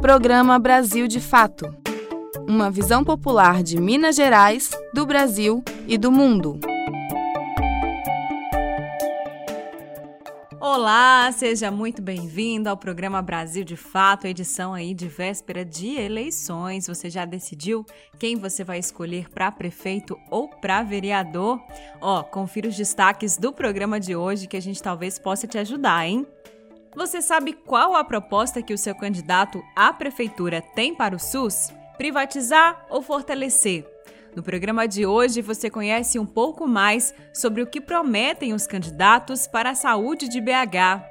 Programa Brasil de Fato Uma visão popular de Minas Gerais, do Brasil e do mundo. Olá, seja muito bem-vindo ao programa Brasil de Fato, edição aí de véspera de eleições. Você já decidiu quem você vai escolher para prefeito ou para vereador? Ó, confira os destaques do programa de hoje que a gente talvez possa te ajudar, hein? Você sabe qual a proposta que o seu candidato à prefeitura tem para o SUS? Privatizar ou fortalecer? No programa de hoje, você conhece um pouco mais sobre o que prometem os candidatos para a saúde de BH.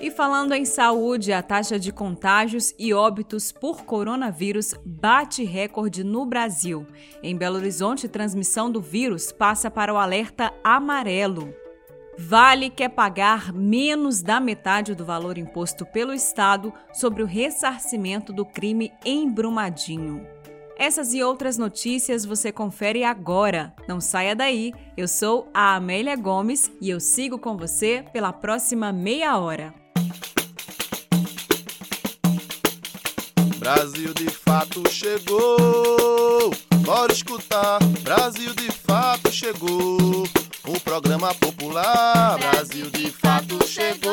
E falando em saúde, a taxa de contágios e óbitos por coronavírus bate recorde no Brasil. Em Belo Horizonte, transmissão do vírus passa para o alerta amarelo. Vale quer pagar menos da metade do valor imposto pelo Estado sobre o ressarcimento do crime em Brumadinho. Essas e outras notícias você confere agora. Não saia daí. Eu sou a Amélia Gomes e eu sigo com você pela próxima meia hora. Brasil de fato chegou. Bora escutar. Brasil de fato chegou. O programa popular. Brasil de fato chegou.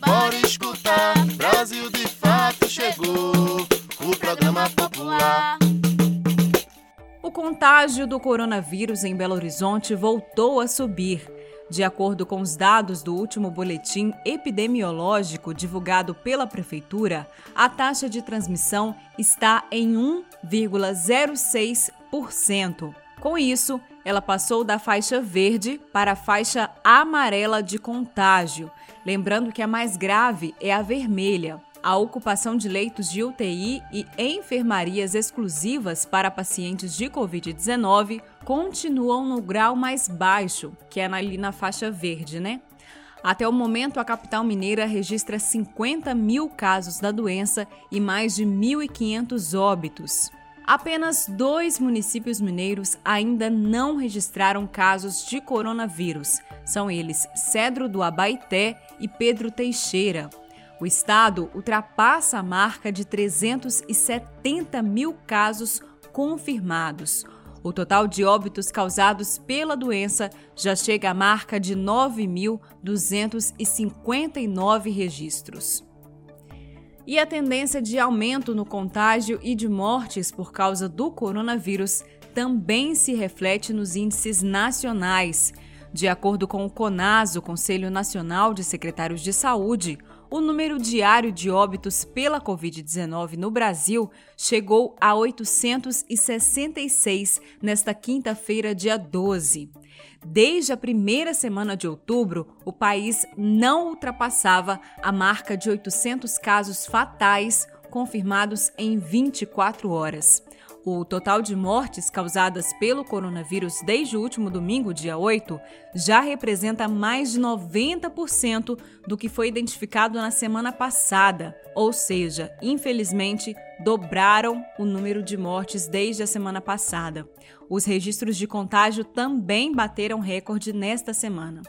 Bora escutar. Brasil de fato chegou o programa popular. O contágio do coronavírus em Belo Horizonte voltou a subir. De acordo com os dados do último boletim epidemiológico divulgado pela Prefeitura, a taxa de transmissão está em 1,06%. Com isso, ela passou da faixa verde para a faixa amarela de contágio. Lembrando que a mais grave é a vermelha. A ocupação de leitos de UTI e enfermarias exclusivas para pacientes de Covid-19 continuam no grau mais baixo, que é ali na faixa verde, né? Até o momento, a capital mineira registra 50 mil casos da doença e mais de 1.500 óbitos. Apenas dois municípios mineiros ainda não registraram casos de coronavírus. São eles Cedro do Abaité e Pedro Teixeira. O estado ultrapassa a marca de 370 mil casos confirmados. O total de óbitos causados pela doença já chega à marca de 9.259 registros. E a tendência de aumento no contágio e de mortes por causa do coronavírus também se reflete nos índices nacionais. De acordo com o CONAS, o Conselho Nacional de Secretários de Saúde, o número diário de óbitos pela Covid-19 no Brasil chegou a 866 nesta quinta-feira, dia 12. Desde a primeira semana de outubro, o país não ultrapassava a marca de 800 casos fatais confirmados em 24 horas. O total de mortes causadas pelo coronavírus desde o último domingo, dia 8, já representa mais de 90% do que foi identificado na semana passada, ou seja, infelizmente, dobraram o número de mortes desde a semana passada. Os registros de contágio também bateram recorde nesta semana.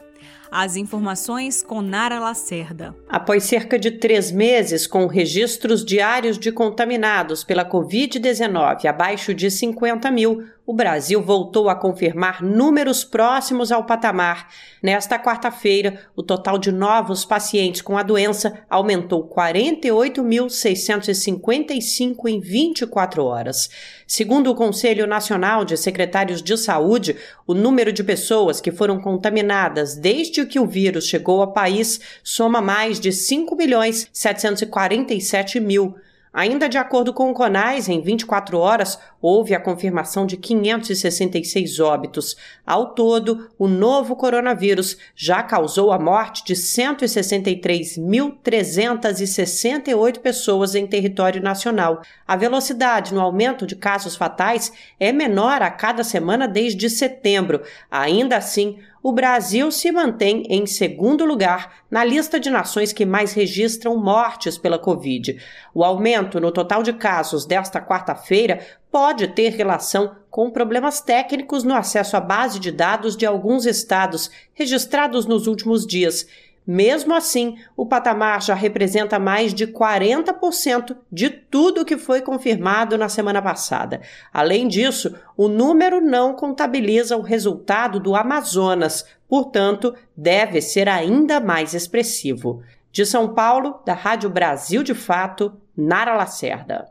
As informações com Nara Lacerda. Após cerca de três meses com registros diários de contaminados pela Covid-19 abaixo de 50 mil, o Brasil voltou a confirmar números próximos ao patamar. Nesta quarta-feira, o total de novos pacientes com a doença aumentou 48.655 em 24 horas. Segundo o Conselho Nacional de Secretários de Saúde, o número de pessoas que foram contaminadas desde que o vírus chegou ao país soma mais de 5 milhões 747 mil. Ainda de acordo com o CONAS, em 24 horas houve a confirmação de 566 óbitos. Ao todo, o novo coronavírus já causou a morte de 163.368 pessoas em território nacional. A velocidade no aumento de casos fatais é menor a cada semana desde setembro. Ainda assim, o Brasil se mantém em segundo lugar na lista de nações que mais registram mortes pela Covid. O aumento no total de casos desta quarta-feira pode ter relação com problemas técnicos no acesso à base de dados de alguns estados registrados nos últimos dias. Mesmo assim, o patamar já representa mais de 40% de tudo que foi confirmado na semana passada. Além disso, o número não contabiliza o resultado do Amazonas, portanto, deve ser ainda mais expressivo. De São Paulo, da Rádio Brasil de Fato, Nara Lacerda.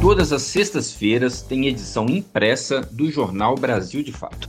Todas as sextas-feiras tem edição impressa do jornal Brasil de Fato,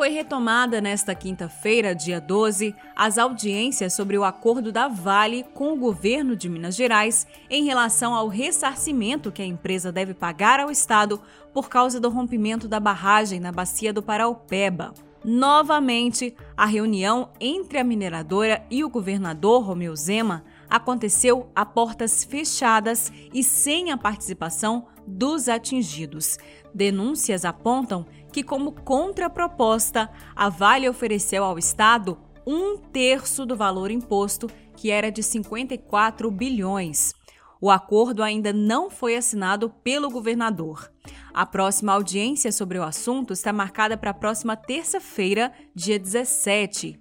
Foi retomada nesta quinta-feira, dia 12, as audiências sobre o acordo da Vale com o governo de Minas Gerais em relação ao ressarcimento que a empresa deve pagar ao Estado por causa do rompimento da barragem na bacia do Paraupeba. Novamente, a reunião entre a mineradora e o governador Romeu Zema aconteceu a portas fechadas e sem a participação dos atingidos. Denúncias apontam que, como contraproposta, a Vale ofereceu ao Estado um terço do valor imposto, que era de 54 bilhões. O acordo ainda não foi assinado pelo governador. A próxima audiência sobre o assunto está marcada para a próxima terça-feira, dia 17.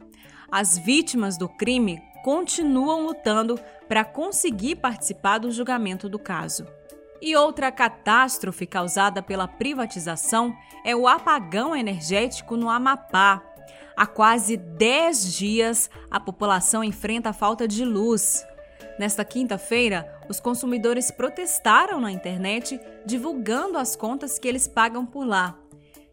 As vítimas do crime continuam lutando para conseguir participar do julgamento do caso. E outra catástrofe causada pela privatização é o apagão energético no Amapá. Há quase 10 dias, a população enfrenta a falta de luz. Nesta quinta-feira, os consumidores protestaram na internet divulgando as contas que eles pagam por lá.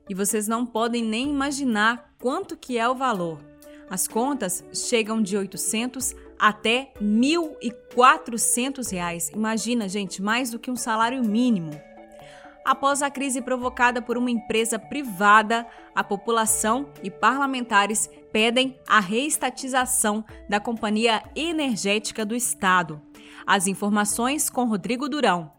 E vocês não podem nem imaginar quanto que é o valor. As contas chegam de 800 até R$ 1.400. Imagina, gente, mais do que um salário mínimo. Após a crise provocada por uma empresa privada, a população e parlamentares pedem a reestatização da Companhia Energética do Estado. As informações com Rodrigo Durão.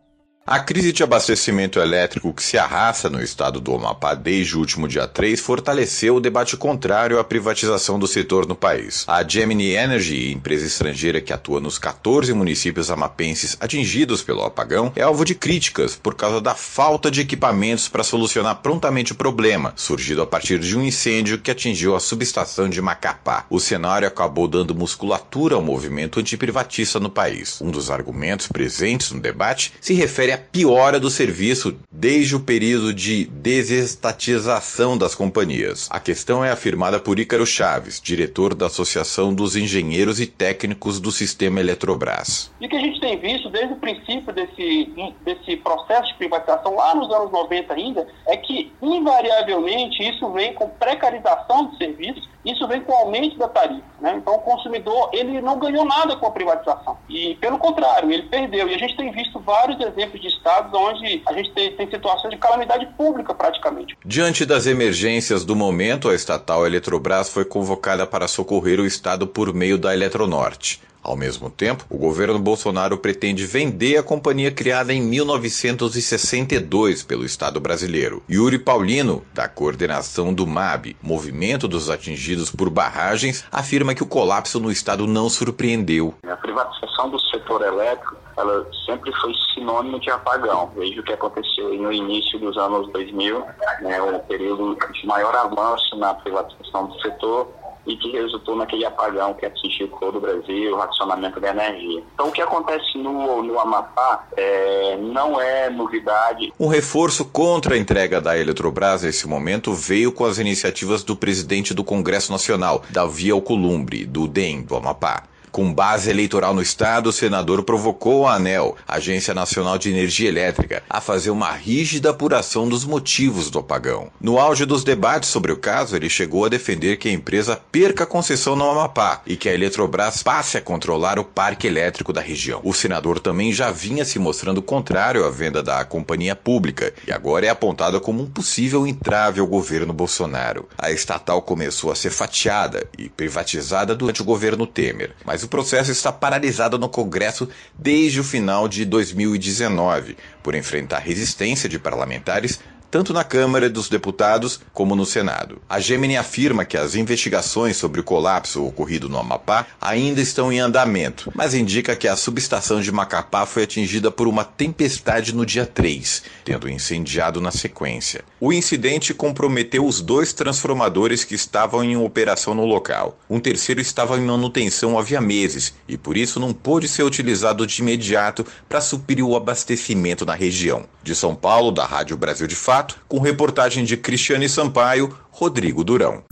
A crise de abastecimento elétrico que se arrasta no estado do Amapá desde o último dia 3 fortaleceu o debate contrário à privatização do setor no país. A Gemini Energy, empresa estrangeira que atua nos 14 municípios amapenses atingidos pelo apagão, é alvo de críticas por causa da falta de equipamentos para solucionar prontamente o problema, surgido a partir de um incêndio que atingiu a subestação de Macapá. O cenário acabou dando musculatura ao movimento antiprivatista no país. Um dos argumentos presentes no debate se refere a piora do serviço desde o período de desestatização das companhias. A questão é afirmada por Ícaro Chaves, diretor da Associação dos Engenheiros e Técnicos do Sistema Eletrobras. E o que a gente tem visto desde o princípio desse, desse processo de privatização, lá nos anos 90 ainda, é que invariavelmente isso vem com precarização de serviços isso vem com aumento da tarifa. Né? Então, o consumidor ele não ganhou nada com a privatização. E, pelo contrário, ele perdeu. E a gente tem visto vários exemplos de estados onde a gente tem, tem situações de calamidade pública, praticamente. Diante das emergências do momento, a estatal Eletrobras foi convocada para socorrer o estado por meio da Eletronorte. Ao mesmo tempo, o governo Bolsonaro pretende vender a companhia criada em 1962 pelo Estado brasileiro. Yuri Paulino, da coordenação do MAB, Movimento dos Atingidos por Barragens, afirma que o colapso no Estado não surpreendeu. A privatização do setor elétrico ela sempre foi sinônimo de apagão. Veja o que aconteceu no início dos anos 2000, né, um período de maior avanço na privatização do setor e que resultou naquele apagão que atingiu todo o Brasil, o racionamento da energia. Então, o que acontece no, no Amapá é, não é novidade. Um reforço contra a entrega da Eletrobras nesse momento veio com as iniciativas do presidente do Congresso Nacional, Davi Alcolumbre, do DEM, do Amapá. Com base eleitoral no estado, o senador provocou a ANEL, Agência Nacional de Energia Elétrica, a fazer uma rígida apuração dos motivos do apagão. No auge dos debates sobre o caso, ele chegou a defender que a empresa perca a concessão no Amapá e que a Eletrobras passe a controlar o parque elétrico da região. O senador também já vinha se mostrando contrário à venda da companhia pública e agora é apontado como um possível entrave ao governo Bolsonaro. A estatal começou a ser fatiada e privatizada durante o governo Temer, mas o processo está paralisado no Congresso desde o final de 2019, por enfrentar resistência de parlamentares tanto na Câmara dos Deputados como no Senado. A Gemini afirma que as investigações sobre o colapso ocorrido no Amapá ainda estão em andamento, mas indica que a subestação de Macapá foi atingida por uma tempestade no dia 3, tendo incendiado na sequência. O incidente comprometeu os dois transformadores que estavam em operação no local. Um terceiro estava em manutenção havia meses e por isso não pôde ser utilizado de imediato para suprir o abastecimento na região. De São Paulo, da Rádio Brasil de Fato, Fato, com reportagem de Cristiane Sampaio, Rodrigo Durão.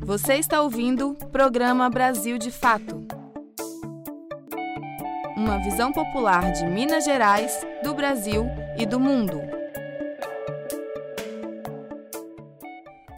Você está ouvindo programa Brasil de Fato. Uma visão popular de Minas Gerais, do Brasil e do mundo.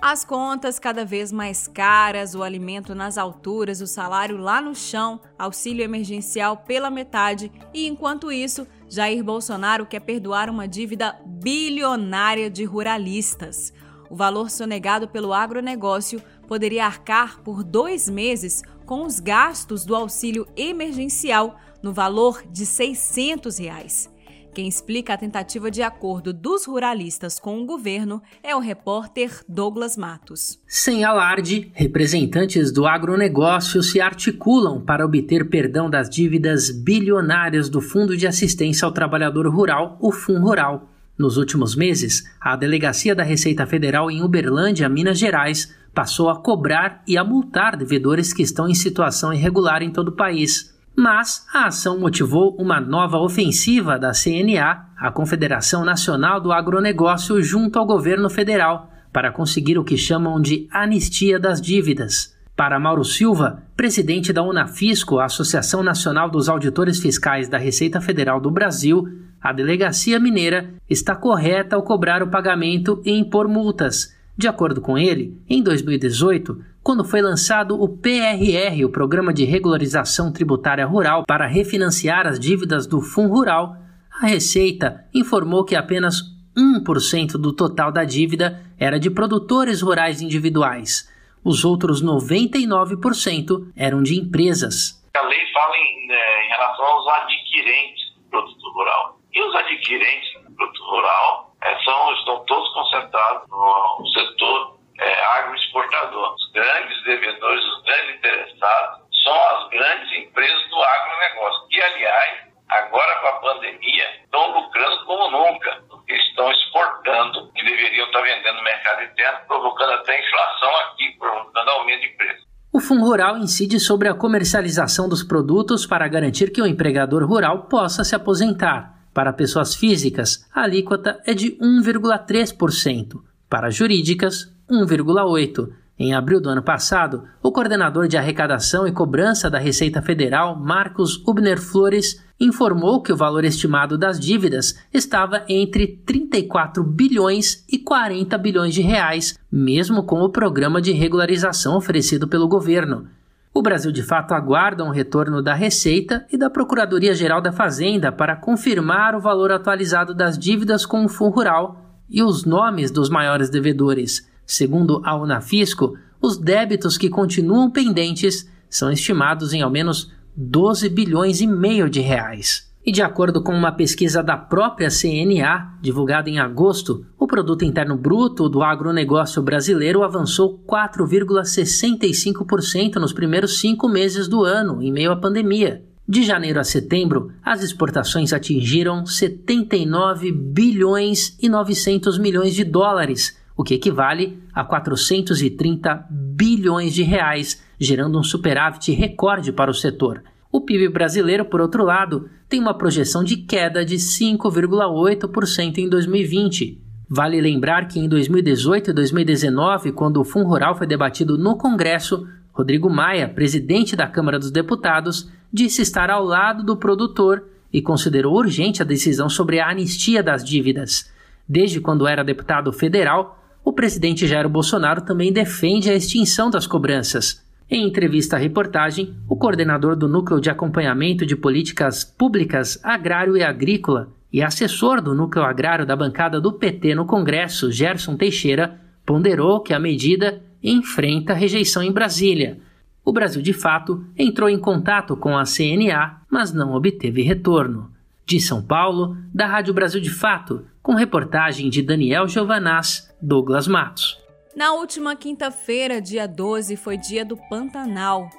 As contas cada vez mais caras, o alimento nas alturas, o salário lá no chão, auxílio emergencial pela metade e, enquanto isso, Jair Bolsonaro quer perdoar uma dívida bilionária de ruralistas. O valor sonegado pelo agronegócio poderia arcar por dois meses com os gastos do auxílio emergencial no valor de 600 reais. Quem explica a tentativa de acordo dos ruralistas com o governo é o repórter Douglas Matos. Sem alarde, representantes do agronegócio se articulam para obter perdão das dívidas bilionárias do Fundo de Assistência ao Trabalhador Rural, o FUNRural. Nos últimos meses, a Delegacia da Receita Federal em Uberlândia, Minas Gerais, passou a cobrar e a multar devedores que estão em situação irregular em todo o país. Mas a ação motivou uma nova ofensiva da CNA, a Confederação Nacional do Agronegócio, junto ao governo federal, para conseguir o que chamam de anistia das dívidas. Para Mauro Silva, presidente da Unafisco, a Associação Nacional dos Auditores Fiscais da Receita Federal do Brasil, a delegacia mineira está correta ao cobrar o pagamento e impor multas. De acordo com ele, em 2018, quando foi lançado o PRR, o Programa de Regularização Tributária Rural, para refinanciar as dívidas do Fundo Rural, a Receita informou que apenas 1% do total da dívida era de produtores rurais individuais. Os outros 99% eram de empresas. A lei fala em, né, em relação aos adquirentes do produto rural. E os adquirentes do produto rural é, são, estão todos concentrados no setor é, agroexportador. Os grandes devedores, os grandes interessados, são as grandes empresas do agronegócio, que, aliás, agora com a pandemia, estão lucrando como nunca, porque estão exportando e deveriam estar vendendo no mercado interno, provocando até inflação aqui, provocando aumento de preço. O Fundo Rural incide sobre a comercialização dos produtos para garantir que o empregador rural possa se aposentar. Para pessoas físicas, a alíquota é de 1,3%. Para jurídicas, 1,8%. Em abril do ano passado, o coordenador de arrecadação e cobrança da Receita Federal, Marcos Ubner Flores, informou que o valor estimado das dívidas estava entre 34 bilhões e 40 bilhões de reais, mesmo com o programa de regularização oferecido pelo governo. O Brasil de fato aguarda um retorno da Receita e da Procuradoria-Geral da Fazenda para confirmar o valor atualizado das dívidas com o Fundo Rural e os nomes dos maiores devedores. Segundo a Unafisco, os débitos que continuam pendentes são estimados em ao menos 12 bilhões e meio de reais. E de acordo com uma pesquisa da própria CNA, divulgada em agosto, o produto interno bruto do agronegócio brasileiro avançou 4,65% nos primeiros cinco meses do ano, em meio à pandemia. De janeiro a setembro, as exportações atingiram 79 bilhões e 900 milhões de dólares, o que equivale a 430 bilhões de reais, gerando um superávit recorde para o setor. O PIB brasileiro, por outro lado, tem uma projeção de queda de 5,8% em 2020. Vale lembrar que em 2018 e 2019, quando o Fundo Rural foi debatido no Congresso, Rodrigo Maia, presidente da Câmara dos Deputados, disse estar ao lado do produtor e considerou urgente a decisão sobre a anistia das dívidas. Desde quando era deputado federal, o presidente Jair Bolsonaro também defende a extinção das cobranças. Em entrevista à reportagem, o coordenador do Núcleo de Acompanhamento de Políticas Públicas Agrário e Agrícola e assessor do Núcleo Agrário da bancada do PT no Congresso, Gerson Teixeira, ponderou que a medida enfrenta rejeição em Brasília. O Brasil, de fato, entrou em contato com a CNA, mas não obteve retorno. De São Paulo, da Rádio Brasil de Fato, com reportagem de Daniel Giovanaz, Douglas Matos. Na última quinta-feira, dia 12, foi dia do Pantanal,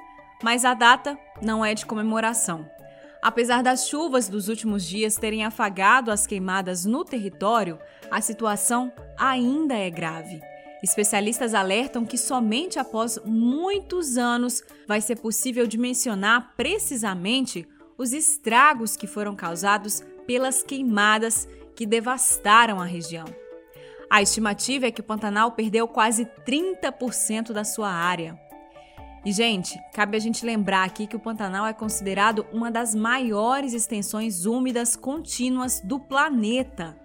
mas a data não é de comemoração. Apesar das chuvas dos últimos dias terem afagado as queimadas no território, a situação ainda é grave. Especialistas alertam que somente após muitos anos vai ser possível dimensionar precisamente os estragos que foram causados pelas queimadas que devastaram a região. A estimativa é que o Pantanal perdeu quase 30% da sua área. E, gente, cabe a gente lembrar aqui que o Pantanal é considerado uma das maiores extensões úmidas contínuas do planeta.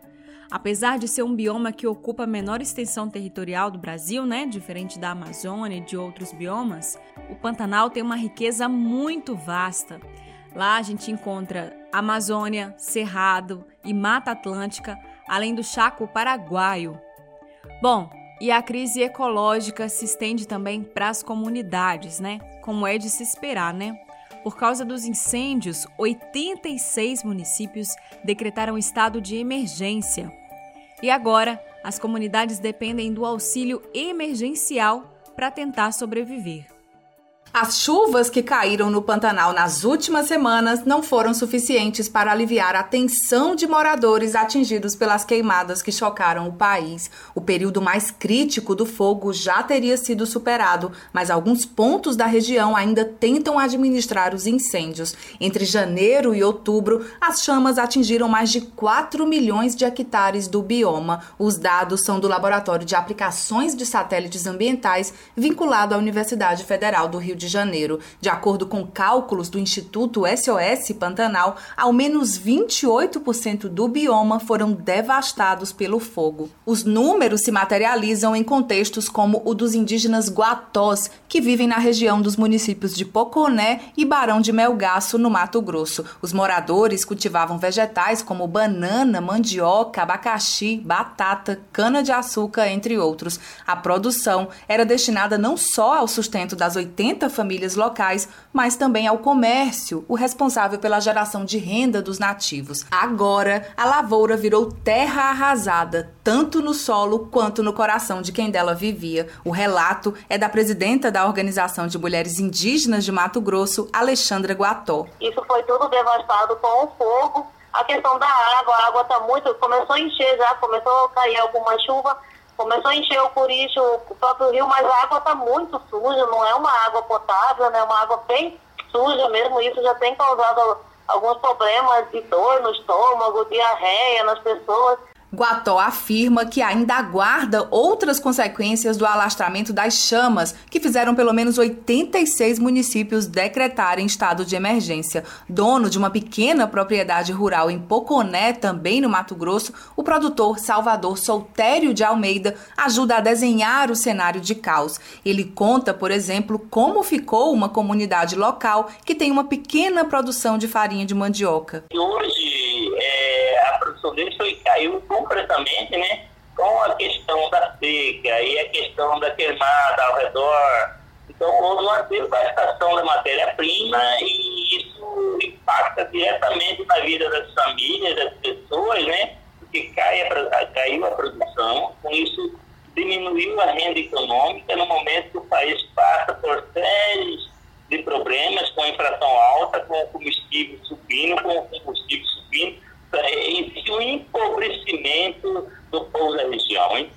Apesar de ser um bioma que ocupa a menor extensão territorial do Brasil, né, diferente da Amazônia e de outros biomas, o Pantanal tem uma riqueza muito vasta. Lá a gente encontra Amazônia, Cerrado e Mata Atlântica, além do Chaco Paraguaio. Bom, e a crise ecológica se estende também para as comunidades, né? Como é de se esperar, né? Por causa dos incêndios, 86 municípios decretaram estado de emergência. E agora, as comunidades dependem do auxílio emergencial para tentar sobreviver. As chuvas que caíram no Pantanal nas últimas semanas não foram suficientes para aliviar a tensão de moradores atingidos pelas queimadas que chocaram o país. O período mais crítico do fogo já teria sido superado, mas alguns pontos da região ainda tentam administrar os incêndios. Entre janeiro e outubro, as chamas atingiram mais de 4 milhões de hectares do bioma. Os dados são do Laboratório de Aplicações de Satélites Ambientais, vinculado à Universidade Federal do Rio de de Janeiro. De acordo com cálculos do Instituto SOS Pantanal, ao menos 28% do bioma foram devastados pelo fogo. Os números se materializam em contextos como o dos indígenas guatós, que vivem na região dos municípios de Poconé e Barão de Melgaço, no Mato Grosso. Os moradores cultivavam vegetais como banana, mandioca, abacaxi, batata, cana-de-açúcar, entre outros. A produção era destinada não só ao sustento das 80 famílias locais, mas também ao comércio, o responsável pela geração de renda dos nativos. Agora, a lavoura virou terra arrasada, tanto no solo quanto no coração de quem dela vivia. O relato é da presidenta da Organização de Mulheres Indígenas de Mato Grosso, Alexandra Guató. Isso foi tudo devastado com o fogo. A questão da água, a água está muito. Começou a encher já, começou a cair alguma chuva começou a encher o Curicho, o próprio rio, mas a água está muito suja, não é uma água potável, né? é uma água bem suja mesmo. Isso já tem causado alguns problemas de dor no estômago, diarreia nas pessoas. Guató afirma que ainda aguarda outras consequências do alastramento das chamas, que fizeram pelo menos 86 municípios decretarem estado de emergência. Dono de uma pequena propriedade rural em Poconé, também no Mato Grosso, o produtor Salvador Soltério de Almeida ajuda a desenhar o cenário de caos. Ele conta, por exemplo, como ficou uma comunidade local que tem uma pequena produção de farinha de mandioca. Hoje, a produção deles foi, caiu completamente, né? Com a questão da seca e a questão da queimada ao redor. Então, houve uma devastação da matéria-prima e isso impacta diretamente na vida das famílias, das pessoas, né? Porque cai a, caiu a produção, com isso diminuiu a renda econômica no momento que o país passa por séries de problemas com a inflação alta, com o combustível subindo, com o combustível subindo, empobrecimento do povo da região. Hein?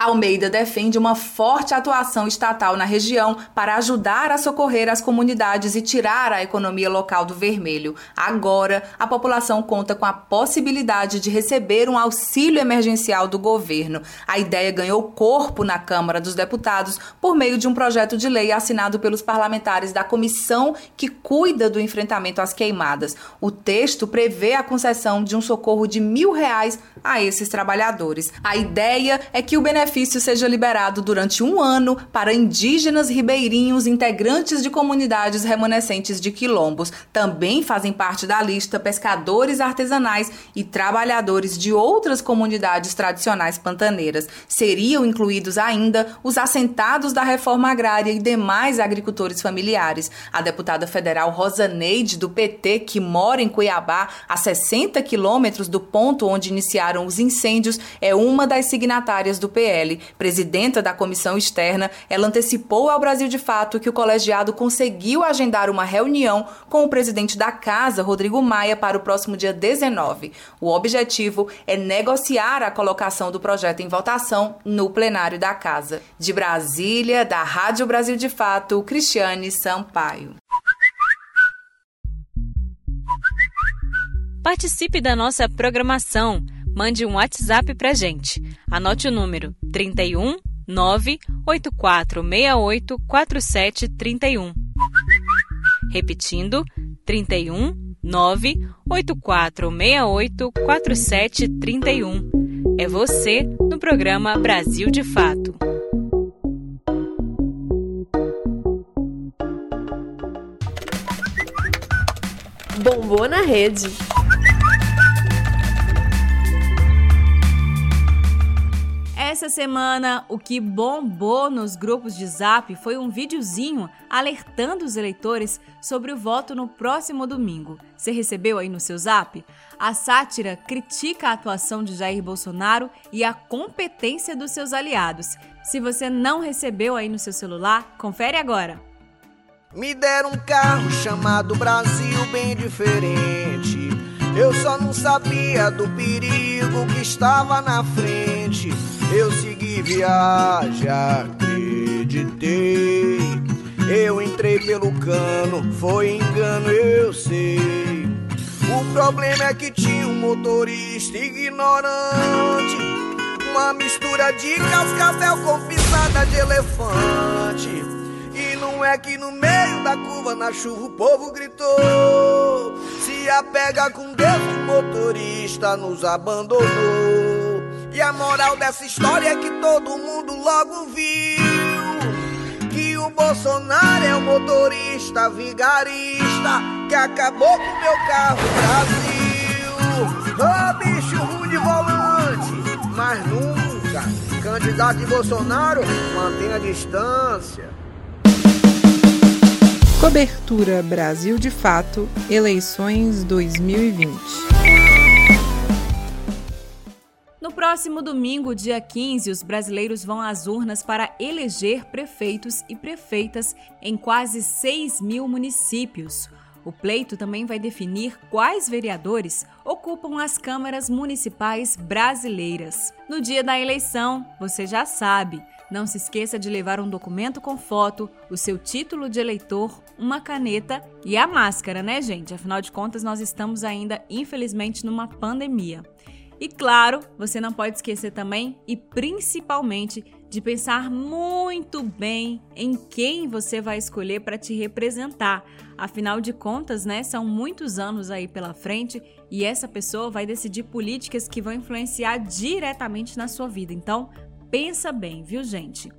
Almeida defende uma forte atuação estatal na região para ajudar a socorrer as comunidades e tirar a economia local do vermelho. Agora, a população conta com a possibilidade de receber um auxílio emergencial do governo. A ideia ganhou corpo na Câmara dos Deputados por meio de um projeto de lei assinado pelos parlamentares da comissão que cuida do enfrentamento às queimadas. O texto prevê a concessão de um socorro de mil reais a esses trabalhadores. A ideia é que o benefício benefício seja liberado durante um ano para indígenas ribeirinhos integrantes de comunidades remanescentes de quilombos. Também fazem parte da lista pescadores artesanais e trabalhadores de outras comunidades tradicionais pantaneiras. Seriam incluídos ainda os assentados da reforma agrária e demais agricultores familiares. A deputada federal Rosa Neide, do PT, que mora em Cuiabá, a 60 quilômetros do ponto onde iniciaram os incêndios, é uma das signatárias do PL. Presidenta da comissão externa, ela antecipou ao Brasil de Fato que o colegiado conseguiu agendar uma reunião com o presidente da casa, Rodrigo Maia, para o próximo dia 19. O objetivo é negociar a colocação do projeto em votação no plenário da casa. De Brasília, da Rádio Brasil de Fato, Cristiane Sampaio. Participe da nossa programação mande um WhatsApp pra gente. Anote o número 31 98468 4731. Repetindo, 31 98468 4731. É você no programa Brasil de Fato. Bombou na rede. Essa semana, o que bombou nos grupos de zap foi um videozinho alertando os eleitores sobre o voto no próximo domingo. Você recebeu aí no seu zap? A sátira critica a atuação de Jair Bolsonaro e a competência dos seus aliados. Se você não recebeu aí no seu celular, confere agora. Me deram um carro chamado Brasil bem diferente. Eu só não sabia do perigo que estava na frente. Eu segui viagem, acreditei. Eu entrei pelo cano, foi engano, eu sei. O problema é que tinha um motorista ignorante. Uma mistura de cascavel com pisada de elefante. E não é que no meio da curva, na chuva, o povo gritou. Se apega com Deus o motorista nos abandonou. E a moral dessa história é que todo mundo logo viu que o Bolsonaro é o motorista vigarista que acabou com meu carro Brasil. Ô oh, bicho ruim de volante, mas nunca candidato de Bolsonaro mantém a distância. Cobertura Brasil de Fato, eleições 2020. No próximo domingo, dia 15, os brasileiros vão às urnas para eleger prefeitos e prefeitas em quase 6 mil municípios. O pleito também vai definir quais vereadores ocupam as câmaras municipais brasileiras. No dia da eleição, você já sabe, não se esqueça de levar um documento com foto, o seu título de eleitor, uma caneta e a máscara, né, gente? Afinal de contas, nós estamos ainda, infelizmente, numa pandemia. E claro, você não pode esquecer também e principalmente de pensar muito bem em quem você vai escolher para te representar. Afinal de contas, né, são muitos anos aí pela frente e essa pessoa vai decidir políticas que vão influenciar diretamente na sua vida. Então, pensa bem, viu, gente?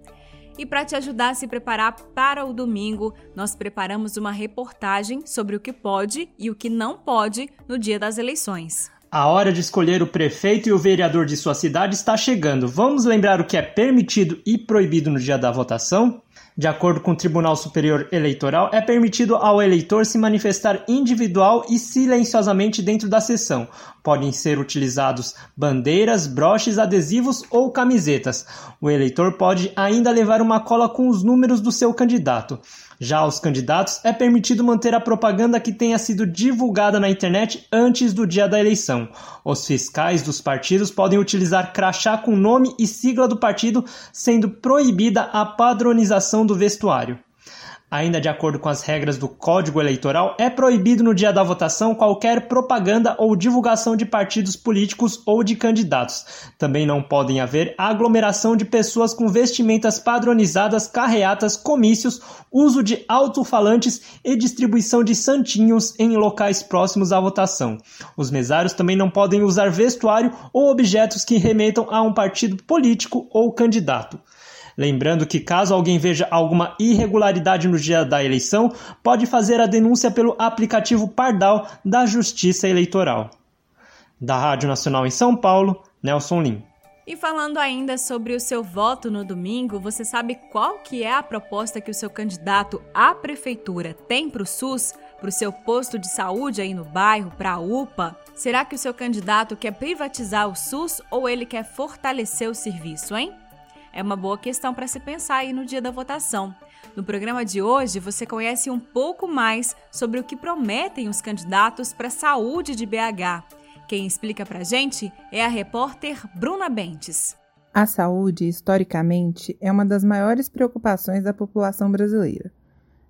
E para te ajudar a se preparar para o domingo, nós preparamos uma reportagem sobre o que pode e o que não pode no dia das eleições. A hora de escolher o prefeito e o vereador de sua cidade está chegando. Vamos lembrar o que é permitido e proibido no dia da votação? De acordo com o Tribunal Superior Eleitoral, é permitido ao eleitor se manifestar individual e silenciosamente dentro da sessão. Podem ser utilizados bandeiras, broches, adesivos ou camisetas. O eleitor pode ainda levar uma cola com os números do seu candidato. Já aos candidatos é permitido manter a propaganda que tenha sido divulgada na internet antes do dia da eleição. Os fiscais dos partidos podem utilizar crachá com nome e sigla do partido, sendo proibida a padronização do vestuário. Ainda de acordo com as regras do Código Eleitoral, é proibido no dia da votação qualquer propaganda ou divulgação de partidos políticos ou de candidatos. Também não podem haver aglomeração de pessoas com vestimentas padronizadas, carreatas, comícios, uso de alto-falantes e distribuição de santinhos em locais próximos à votação. Os mesários também não podem usar vestuário ou objetos que remetam a um partido político ou candidato. Lembrando que caso alguém veja alguma irregularidade no dia da eleição, pode fazer a denúncia pelo aplicativo Pardal da Justiça Eleitoral. Da Rádio Nacional em São Paulo, Nelson Lim. E falando ainda sobre o seu voto no domingo, você sabe qual que é a proposta que o seu candidato à prefeitura tem para o SUS, para o seu posto de saúde aí no bairro, para a UPA? Será que o seu candidato quer privatizar o SUS ou ele quer fortalecer o serviço, hein? É uma boa questão para se pensar aí no dia da votação. No programa de hoje, você conhece um pouco mais sobre o que prometem os candidatos para a saúde de BH. Quem explica para gente é a repórter Bruna Bentes. A saúde, historicamente, é uma das maiores preocupações da população brasileira.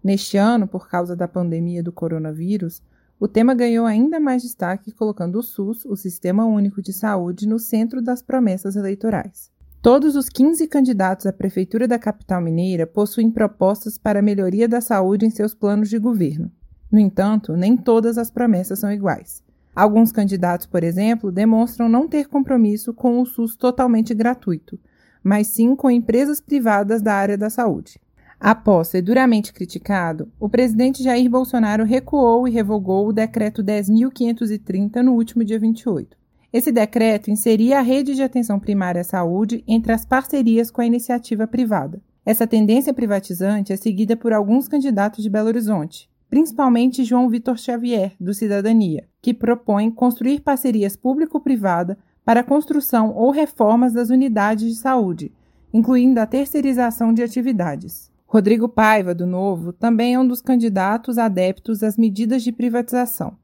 Neste ano, por causa da pandemia do coronavírus, o tema ganhou ainda mais destaque, colocando o SUS, o Sistema Único de Saúde, no centro das promessas eleitorais. Todos os 15 candidatos à Prefeitura da capital mineira possuem propostas para a melhoria da saúde em seus planos de governo. No entanto, nem todas as promessas são iguais. Alguns candidatos, por exemplo, demonstram não ter compromisso com o SUS totalmente gratuito, mas sim com empresas privadas da área da saúde. Após ser duramente criticado, o presidente Jair Bolsonaro recuou e revogou o decreto 10.530 no último dia 28. Esse decreto inseria a rede de atenção primária à saúde entre as parcerias com a iniciativa privada. Essa tendência privatizante é seguida por alguns candidatos de Belo Horizonte, principalmente João Vitor Xavier, do Cidadania, que propõe construir parcerias público-privada para a construção ou reformas das unidades de saúde, incluindo a terceirização de atividades. Rodrigo Paiva, do Novo, também é um dos candidatos adeptos às medidas de privatização.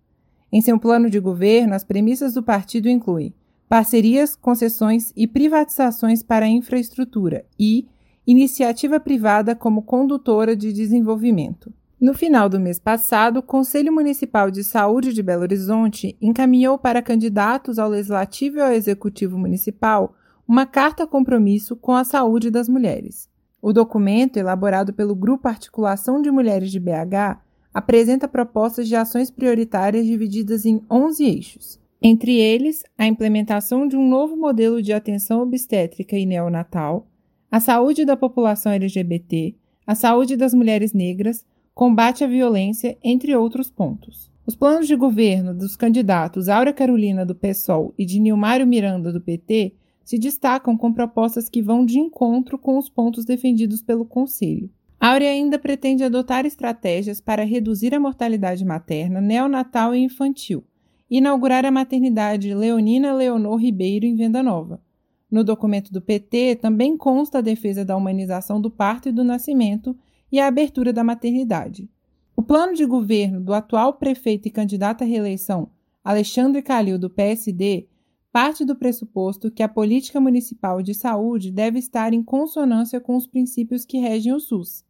Em seu plano de governo, as premissas do partido incluem parcerias, concessões e privatizações para a infraestrutura e iniciativa privada como condutora de desenvolvimento. No final do mês passado, o Conselho Municipal de Saúde de Belo Horizonte encaminhou para candidatos ao Legislativo e ao Executivo Municipal uma carta compromisso com a saúde das mulheres. O documento, elaborado pelo Grupo Articulação de Mulheres de BH, apresenta propostas de ações prioritárias divididas em 11 eixos. Entre eles, a implementação de um novo modelo de atenção obstétrica e neonatal, a saúde da população LGBT, a saúde das mulheres negras, combate à violência, entre outros pontos. Os planos de governo dos candidatos Aura Carolina do PSOL e de Nilmário Miranda do PT se destacam com propostas que vão de encontro com os pontos defendidos pelo Conselho. Áurea ainda pretende adotar estratégias para reduzir a mortalidade materna, neonatal e infantil, e inaugurar a maternidade Leonina Leonor Ribeiro em Venda Nova. No documento do PT também consta a defesa da humanização do parto e do nascimento e a abertura da maternidade. O plano de governo do atual prefeito e candidato à reeleição, Alexandre Calil, do PSD, parte do pressuposto que a política municipal de saúde deve estar em consonância com os princípios que regem o SUS,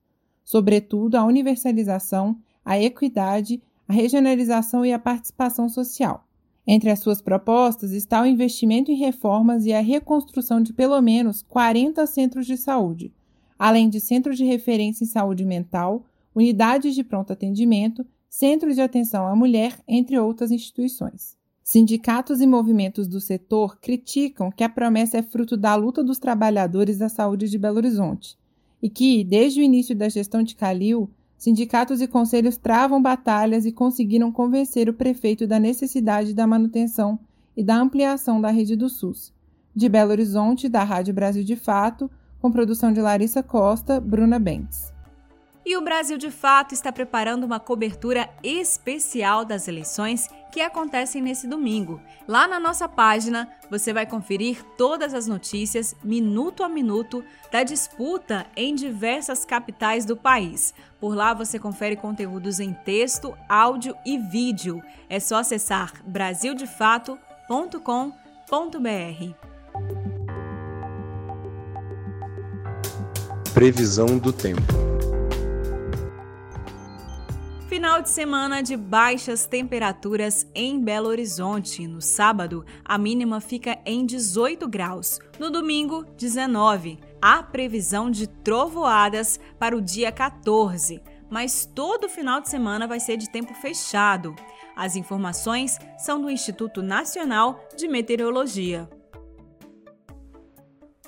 sobretudo a universalização, a equidade, a regionalização e a participação social. Entre as suas propostas está o investimento em reformas e a reconstrução de pelo menos 40 centros de saúde, além de centros de referência em saúde mental, unidades de pronto atendimento, centros de atenção à mulher, entre outras instituições. Sindicatos e movimentos do setor criticam que a promessa é fruto da luta dos trabalhadores da saúde de Belo Horizonte e que, desde o início da gestão de Calil, sindicatos e conselhos travam batalhas e conseguiram convencer o prefeito da necessidade da manutenção e da ampliação da rede do SUS. De Belo Horizonte, da Rádio Brasil de Fato, com produção de Larissa Costa, Bruna Bentes. E o Brasil de Fato está preparando uma cobertura especial das eleições que acontecem nesse domingo. Lá na nossa página você vai conferir todas as notícias, minuto a minuto, da disputa em diversas capitais do país. Por lá você confere conteúdos em texto, áudio e vídeo. É só acessar brasildefato.com.br. Previsão do tempo. Final de semana de baixas temperaturas em Belo Horizonte. No sábado, a mínima fica em 18 graus. No domingo, 19. Há previsão de trovoadas para o dia 14, mas todo final de semana vai ser de tempo fechado. As informações são do Instituto Nacional de Meteorologia.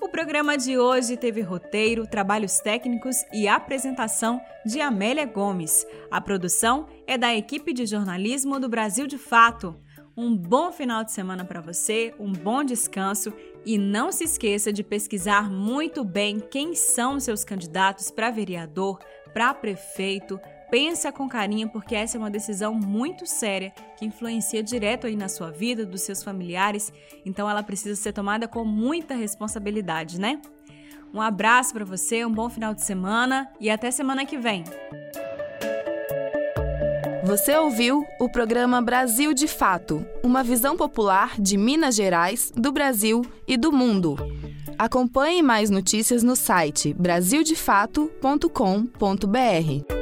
O programa de hoje teve roteiro, trabalhos técnicos e apresentação de Amélia Gomes. A produção é da equipe de jornalismo do Brasil de Fato. Um bom final de semana para você, um bom descanso e não se esqueça de pesquisar muito bem quem são seus candidatos para vereador, para prefeito, Pensa com carinho porque essa é uma decisão muito séria que influencia direto aí na sua vida, dos seus familiares, então ela precisa ser tomada com muita responsabilidade, né? Um abraço para você, um bom final de semana e até semana que vem. Você ouviu o programa Brasil de Fato, uma visão popular de Minas Gerais, do Brasil e do mundo. Acompanhe mais notícias no site brasildefato.com.br.